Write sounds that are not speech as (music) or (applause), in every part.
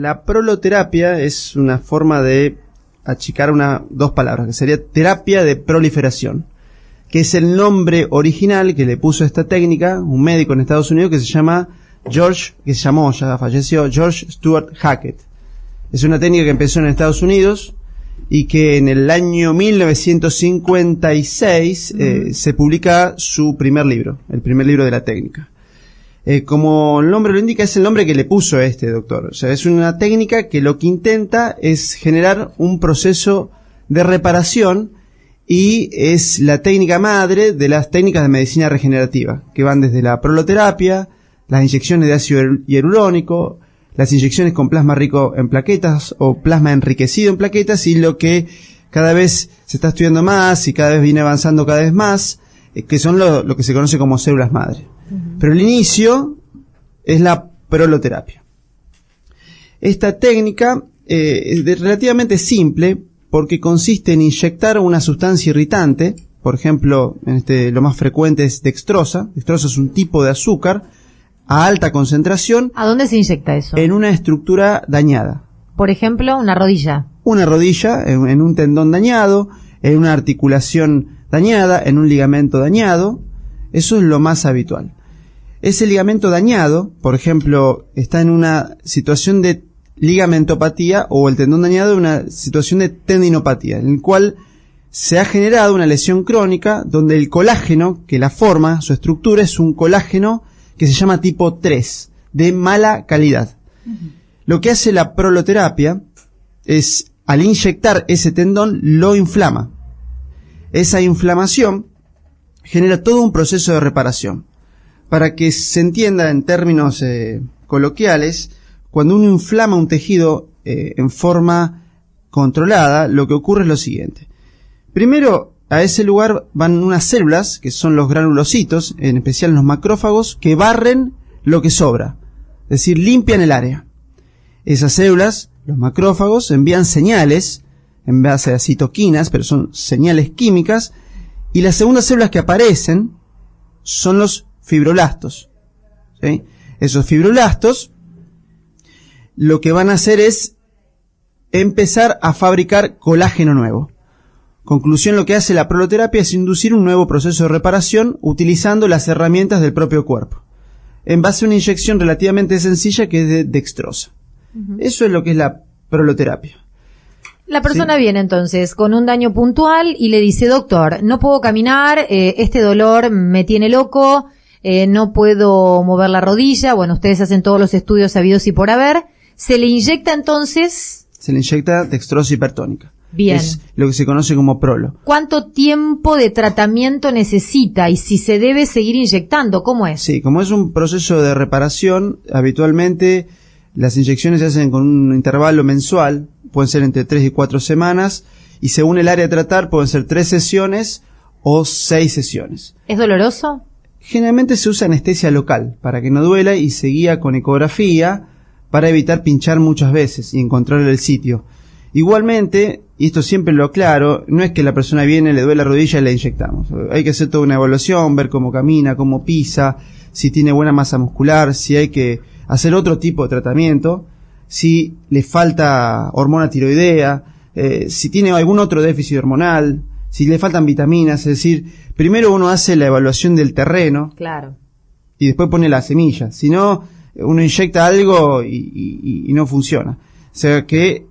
La proloterapia es una forma de achicar una, dos palabras, que sería terapia de proliferación, que es el nombre original que le puso esta técnica un médico en Estados Unidos que se llama George, que se llamó, ya falleció, George Stuart Hackett. Es una técnica que empezó en Estados Unidos y que en el año 1956 eh, se publica su primer libro, el primer libro de la técnica. Eh, como el nombre lo indica, es el nombre que le puso este doctor. O sea, es una técnica que lo que intenta es generar un proceso de reparación y es la técnica madre de las técnicas de medicina regenerativa, que van desde la proloterapia, las inyecciones de ácido hialurónico, las inyecciones con plasma rico en plaquetas o plasma enriquecido en plaquetas y lo que cada vez se está estudiando más y cada vez viene avanzando cada vez más, eh, que son lo que se conoce como células madre. Pero el inicio es la proloterapia. Esta técnica eh, es relativamente simple porque consiste en inyectar una sustancia irritante, por ejemplo, en este, lo más frecuente es dextrosa. Dextrosa es un tipo de azúcar a alta concentración. ¿A dónde se inyecta eso? En una estructura dañada. Por ejemplo, una rodilla. Una rodilla, en un tendón dañado, en una articulación dañada, en un ligamento dañado. Eso es lo más habitual ese ligamento dañado, por ejemplo, está en una situación de ligamentopatía o el tendón dañado en una situación de tendinopatía, en el cual se ha generado una lesión crónica donde el colágeno que la forma, su estructura es un colágeno que se llama tipo 3, de mala calidad. Lo que hace la proloterapia es, al inyectar ese tendón, lo inflama. Esa inflamación genera todo un proceso de reparación para que se entienda en términos eh, coloquiales, cuando uno inflama un tejido eh, en forma controlada, lo que ocurre es lo siguiente. Primero, a ese lugar van unas células, que son los granulocitos, en especial los macrófagos, que barren lo que sobra, es decir, limpian el área. Esas células, los macrófagos, envían señales, en base a citoquinas, pero son señales químicas, y las segundas células que aparecen son los fibroblastos. Esos fibroblastos lo que van a hacer es empezar a fabricar colágeno nuevo. Conclusión, lo que hace la proloterapia es inducir un nuevo proceso de reparación utilizando las herramientas del propio cuerpo, en base a una inyección relativamente sencilla que es de dextrosa. Eso es lo que es la proloterapia. La persona viene entonces con un daño puntual y le dice, doctor, no puedo caminar, eh, este dolor me tiene loco, eh, no puedo mover la rodilla, bueno, ustedes hacen todos los estudios sabidos y por haber, se le inyecta entonces... Se le inyecta dextrosa hipertónica. Bien. Es lo que se conoce como prolo. ¿Cuánto tiempo de tratamiento necesita y si se debe seguir inyectando? ¿Cómo es? Sí, como es un proceso de reparación, habitualmente las inyecciones se hacen con un intervalo mensual, pueden ser entre 3 y 4 semanas, y según el área a tratar pueden ser 3 sesiones o 6 sesiones. ¿Es doloroso? Generalmente se usa anestesia local para que no duela y se guía con ecografía para evitar pinchar muchas veces y encontrar el sitio. Igualmente, y esto siempre lo aclaro, no es que la persona viene, le duele la rodilla y le inyectamos. Hay que hacer toda una evaluación, ver cómo camina, cómo pisa, si tiene buena masa muscular, si hay que hacer otro tipo de tratamiento, si le falta hormona tiroidea, eh, si tiene algún otro déficit hormonal, si le faltan vitaminas, es decir, primero uno hace la evaluación del terreno Claro. y después pone la semilla. Si no, uno inyecta algo y, y- y no funciona. O sea que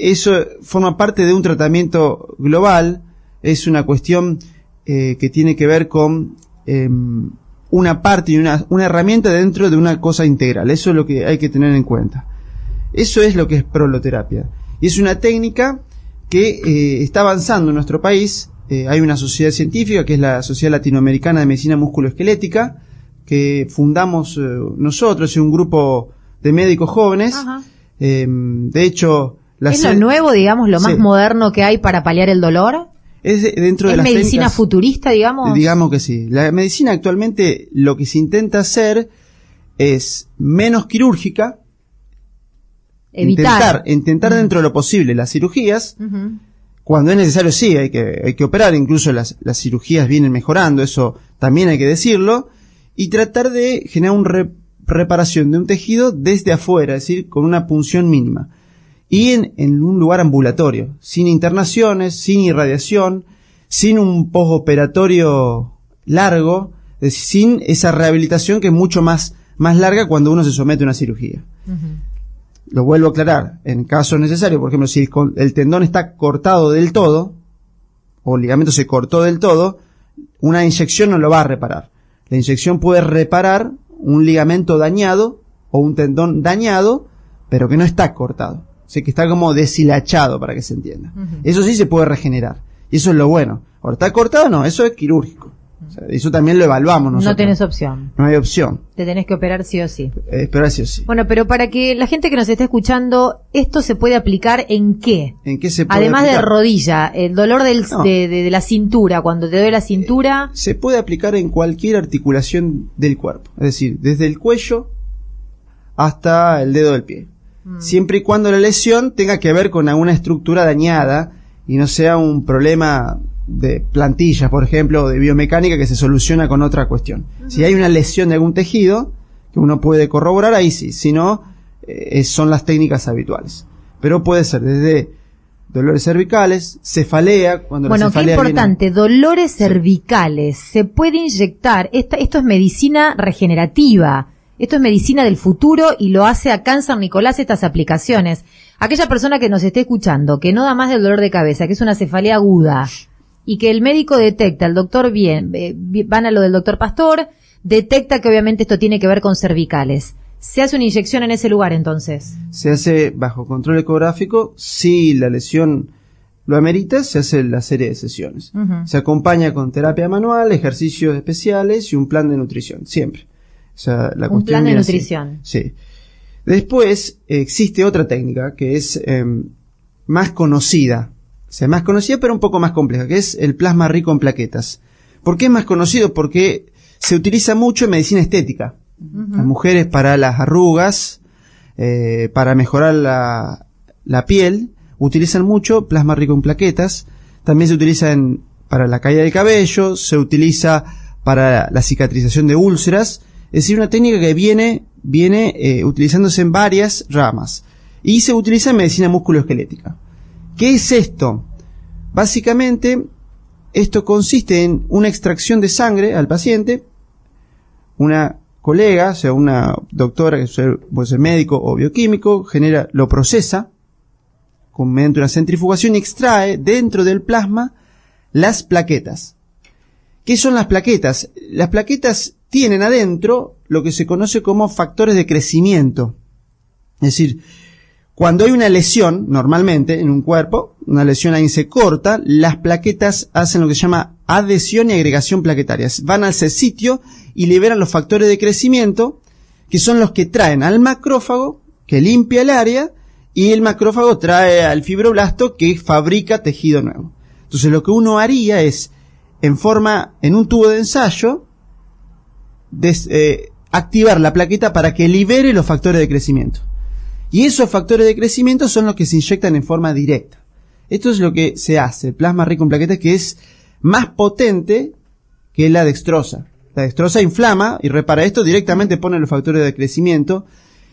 eso forma parte de un tratamiento global, es una cuestión eh, que tiene que ver con em, una parte y una, una herramienta dentro de una cosa integral. Eso es lo que hay que tener en cuenta. Eso es lo que es proloterapia. Y es una técnica que eh, está avanzando en nuestro país. Eh, hay una sociedad científica que es la Sociedad Latinoamericana de Medicina Musculoesquelética, que fundamos eh, nosotros, es un grupo de médicos jóvenes. Eh, de hecho, la ¿Es lo nuevo, digamos, lo más Sí. moderno que hay para paliar el dolor? es de- dentro de ¿Es las medicina técnicas- futurista, digamos? Digamos que sí. La medicina actualmente lo que se intenta hacer es menos quirúrgica, Evitar. intentar, intentar dentro de lo posible las cirugías. Cuando es necesario sí, hay que, hay que operar, incluso las, las cirugías vienen mejorando, eso también hay que decirlo, y tratar de generar una reparación de un tejido desde afuera, es decir, con una punción mínima. Y en, en un lugar ambulatorio, sin internaciones, sin irradiación, sin un postoperatorio largo, sin esa rehabilitación que es mucho más, más larga cuando uno se somete a una cirugía. Lo vuelvo a aclarar, en caso necesario, por ejemplo, si el, tendón está cortado del todo, o el ligamento se cortó del todo, una inyección no lo va a reparar. La inyección puede reparar un ligamento dañado o un tendón dañado, pero que no está cortado. O sea, que está como deshilachado, para que se entienda. Eso sí se puede regenerar. Y eso es lo bueno. Ahora, ¿está cortado? No, eso es quirúrgico. O sea, eso también lo evaluamos nosotros. No tenés opción. No hay opción. Te tenés que operar sí o sí. Eh, pero así o sí. Bueno, pero para que la gente que nos esté escuchando, ¿esto se puede aplicar en qué? ¿En qué se puede Además de rodilla, el dolor del, No. de, de- de la cintura, cuando te duele la cintura, se puede aplicar en cualquier articulación del cuerpo, es decir, desde el cuello hasta el dedo del pie. Mm. Siempre y cuando la lesión tenga que ver con alguna estructura dañada y no sea un problema de plantillas, por ejemplo, de biomecánica que se soluciona con otra cuestión. Si hay una lesión de algún tejido que uno puede corroborar, ahí sí, si no, eh, son las técnicas habituales. Pero puede ser desde dolores cervicales, cefalea, cuando Bueno, la qué cefalea viene- importante, dolores cervicales. Se puede inyectar, esta, esto es medicina regenerativa, esto es medicina del futuro y lo hace acá en San Nicolás estas aplicaciones. Aquella persona que nos esté escuchando, que no da más del dolor de cabeza, que es una cefalea aguda, y que el médico detecta, el doctor bien, eh, van a lo del doctor Pastor, detecta que obviamente esto tiene que ver con cervicales. Se hace una inyección en ese lugar entonces. se hace bajo control ecográfico, si la lesión lo amerita, se hace la serie de sesiones. Se acompaña con terapia manual, ejercicios especiales y un plan de nutrición, siempre. O sea, la Un plan de así. nutrición. Sí. Después existe otra técnica que es em, más conocida, sea, más conocida pero un poco más compleja, que es el plasma rico en plaquetas. ¿Por qué es más conocido? Porque se utiliza mucho en medicina estética. Las mujeres para las arrugas, eh, para mejorar la, la piel, utilizan mucho plasma rico en plaquetas. También se utiliza en- para la caída del cabello, se utiliza para la cicatrización de úlceras. Es decir, una técnica que viene, viene eh, utilizándose en varias ramas. Y se utiliza en medicina musculoesquelética. ¿Qué es esto? Básicamente, esto consiste en una extracción de sangre al paciente, una colega, o sea, una doctora que puede ser- médico o bioquímico, genera, lo procesa con, mediante una centrifugación y extrae dentro del plasma las plaquetas. ¿Qué son las plaquetas? Las plaquetas tienen adentro lo que se conoce como factores de crecimiento. Es decir, cuando hay una lesión, normalmente, en un cuerpo, una lesión ahí se corta, las plaquetas hacen lo que se llama adhesión y agregación plaquetarias. Van a ese sitio y liberan los factores de crecimiento, que son los que traen al macrófago, que limpia el área, y el macrófago trae al fibroblasto, que fabrica tejido nuevo. Entonces lo que uno haría es, en forma, en un tubo de ensayo, eh, activar la plaqueta para que libere los factores de crecimiento. Y esos factores de crecimiento son los que se inyectan en forma directa. Esto es lo que se hace, plasma rico en plaquetas, que es más potente que la dextrosa. La dextrosa inflama y repara esto, directamente pone los factores de crecimiento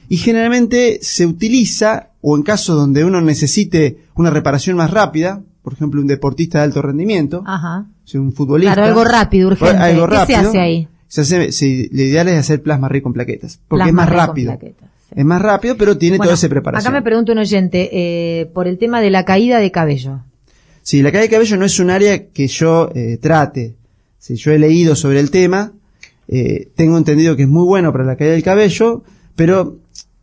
y generalmente se utiliza, o en casos donde uno necesite una reparación más rápida, por ejemplo, un deportista de alto rendimiento, Ajá. un futbolista. Claro, algo rápido, urgente. Algo ¿Qué se hace ahí? Se hace, se, lo ideal es hacer plasma rico en plaquetas, porque es más rápido. Es más rápido, pero tiene todo ese preparación. Acá me pregunta un oyente, eh, por el tema de la caída de cabello. Sí, la caída de cabello no es un área que yo eh, trate. Si yo he leído sobre el tema, eh, tengo entendido que es muy bueno para la caída del cabello, pero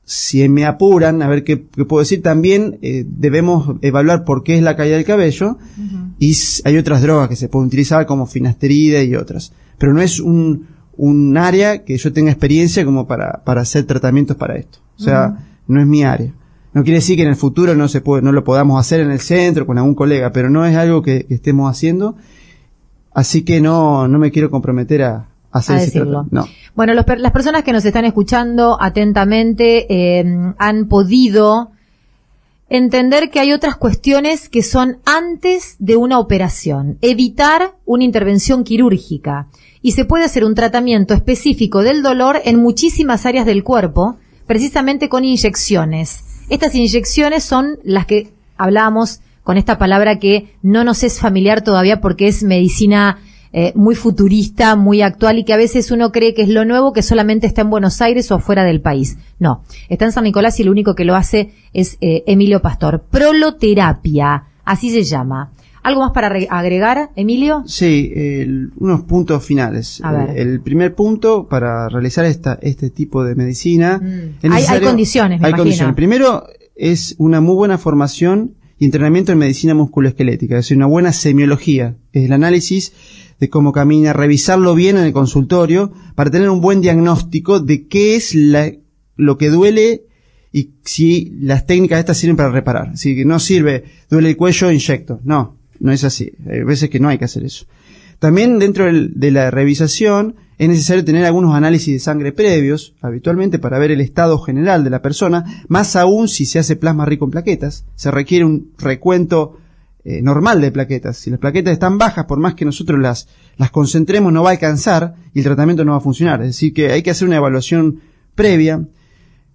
si me apuran, a ver qué, puedo decir, también eh, debemos evaluar por qué es la caída del cabello y hay otras drogas que se pueden utilizar como finasterida y otras. Pero no es un, un área que yo tenga experiencia como para, para hacer tratamientos para esto. O sea, no es mi área. No quiere decir que en el futuro no se puede, no lo podamos hacer en el centro con algún colega, pero no es algo que, estemos haciendo. Así que no, no me quiero comprometer a, hacer decirlo. No. Bueno, las personas que nos están escuchando atentamente eh, han podido entender que hay otras cuestiones que son antes de una operación. Evitar una intervención quirúrgica. Y se puede hacer un tratamiento específico del dolor en muchísimas áreas del cuerpo, precisamente con inyecciones. Estas inyecciones son las que hablábamos con esta palabra que no nos es familiar todavía porque es medicina eh, muy futurista, muy actual y que a veces uno cree que es lo nuevo que solamente está en Buenos Aires o fuera del país. No, está en San Nicolás y lo único que lo hace es eh, Emilio Pastor. Proloterapia, así se llama. ¿Algo más para agregar, Emilio? Sí, unos puntos finales. Eh, el primer punto para realizar esta, este tipo de medicina. Mm. hay, condiciones, me hay condiciones. Primero es una muy buena formación y entrenamiento en medicina musculoesquelética, es decir, una buena semiología, es el análisis de cómo camina, revisarlo bien en el consultorio para tener un buen diagnóstico de qué es lo que duele y si las técnicas estas sirven para reparar. Si no sirve, duele el cuello, inyecto. No, no es así. Hay veces que no hay que hacer eso. También dentro de la revisación es necesario tener algunos análisis de sangre previos, habitualmente para ver el estado general de la persona, más aún si se hace plasma rico en plaquetas. Se requiere un recuento eh, normal de plaquetas. Si las plaquetas están bajas, por más que nosotros las, las concentremos, no va a alcanzar y el tratamiento no va a funcionar. Es decir, que hay que hacer una evaluación previa.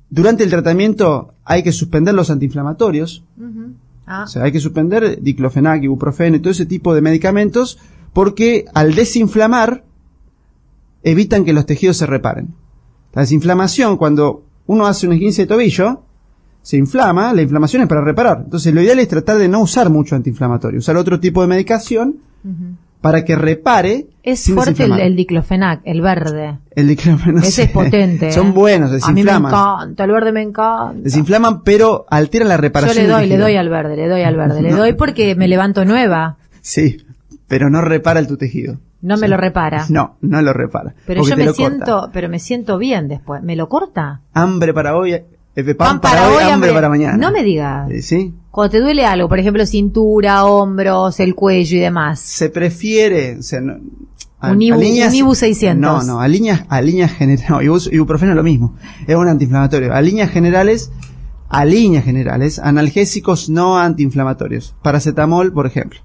Durante el tratamiento hay que suspender los antiinflamatorios. Ah. O sea, hay que suspender diclofenac, ibuprofeno y todo ese tipo de medicamentos porque al desinflamar evitan que los tejidos se reparen. La desinflamación, cuando uno hace un esguince de tobillo, se inflama, la inflamación es para reparar. Entonces lo ideal es tratar de no usar mucho antiinflamatorio, usar otro tipo de medicación para que repare. Es fuerte el, diclofenac, el verde. El diclofenac. Ese es potente. (laughs) Son ¿eh? buenos, desinflaman. A mí me encanta, el verde me encanta. Desinflaman, pero alteran la reparación. Yo le doy, le doy al verde, le doy al (laughs) verde, le doy porque me levanto nueva. Sí, pero no repara el tu tejido. No me lo repara. No, no lo repara. Pero yo me siento, pero me siento bien después. ¿Me lo corta? Hambre para hoy, pan, para, hoy, hambre para mañana. No me digas. Eh, ¿Sí? Cuando te duele algo, por ejemplo, cintura, hombros, el cuello y demás. Se prefiere, o sea, un, ibu, 600. No, no, a líneas, a líneas generales, (laughs) no, ibuprofeno es lo mismo, es un antiinflamatorio. A líneas generales, a líneas generales, analgésicos no antiinflamatorios. Paracetamol, por ejemplo.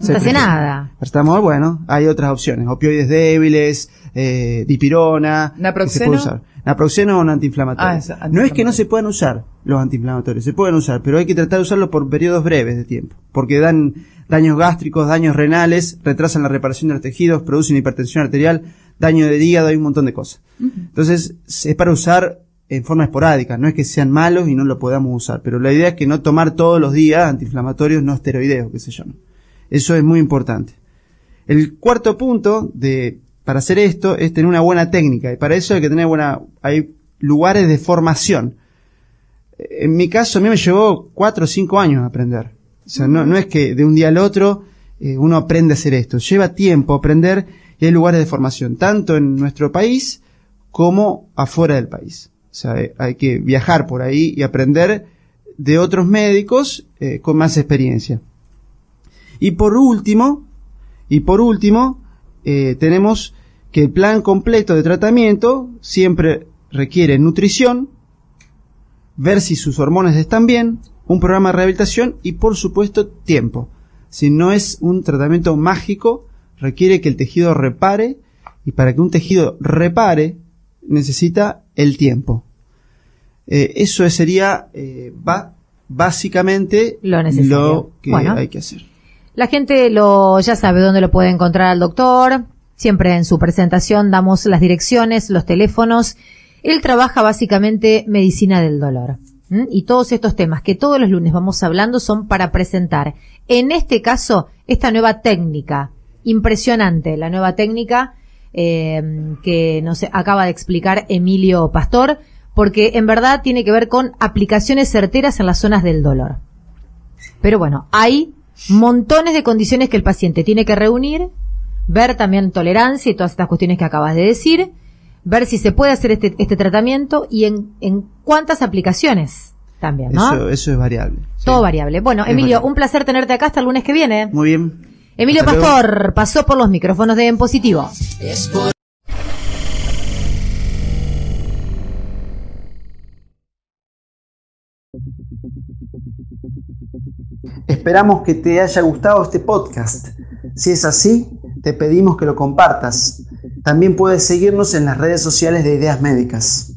No hace nada. Paracetamol, bueno, hay otras opciones. Opioides débiles, eh, dipirona. ¿Naproxeno? Naproxeno es un antiinflamatorio. Ah, no es que no se puedan usar los antiinflamatorios, se pueden usar, pero hay que tratar de usarlos por periodos breves de tiempo, porque dan daños gástricos, daños renales, retrasan la reparación de los tejidos, producen hipertensión arterial, daño de hígado, hay un montón de cosas. Entonces, es para usar en forma esporádica, no es que sean malos y no lo podamos usar, pero la idea es que no tomar todos los días antiinflamatorios no esteroideos, que se llaman. Eso es muy importante. El cuarto punto de para hacer esto es tener una buena técnica y para eso hay que tener buena, hay lugares de formación. En mi caso a mí me llevó cuatro o cinco años aprender. O sea, no, es que de un día al otro eh, uno aprende a hacer esto. Lleva tiempo aprender y hay lugares de formación, tanto en nuestro país como afuera del país. O sea, hay que viajar por ahí y aprender de otros médicos eh, con más experiencia. Y por último, y por último, eh, tenemos que el plan completo de tratamiento siempre requiere nutrición, ver si sus hormonas están bien, un programa de rehabilitación y por supuesto tiempo. Si no es un tratamiento mágico, requiere que el tejido repare y para que un tejido repare necesita el tiempo. Eh, eso sería eh, básicamente lo, que hay que hacer. La gente lo ya sabe dónde lo puede encontrar al doctor. Siempre en su presentación damos las direcciones, los teléfonos. Él trabaja básicamente medicina del dolor. Y todos estos temas que todos los lunes vamos hablando son para presentar, en este caso, esta nueva técnica. Impresionante, la nueva técnica eh, que nos acaba de explicar Emilio Pastor, porque en verdad tiene que ver con aplicaciones certeras en las zonas del dolor. Pero bueno, hay montones de condiciones que el paciente tiene que reunir, ver también tolerancia y todas estas cuestiones que acabas de decir, ver si se puede hacer este, este tratamiento y en, en cuántas aplicaciones también, ¿no? Eso, eso es variable. Todo variable. Bueno, Emilio, un placer tenerte acá hasta el lunes que viene. Muy bien. Emilio Pastor pasó por los micrófonos de En Positivo. Esperamos que te haya gustado este podcast. Si es así, te pedimos que lo compartas. También puedes seguirnos en las redes sociales de Ideas Médicas.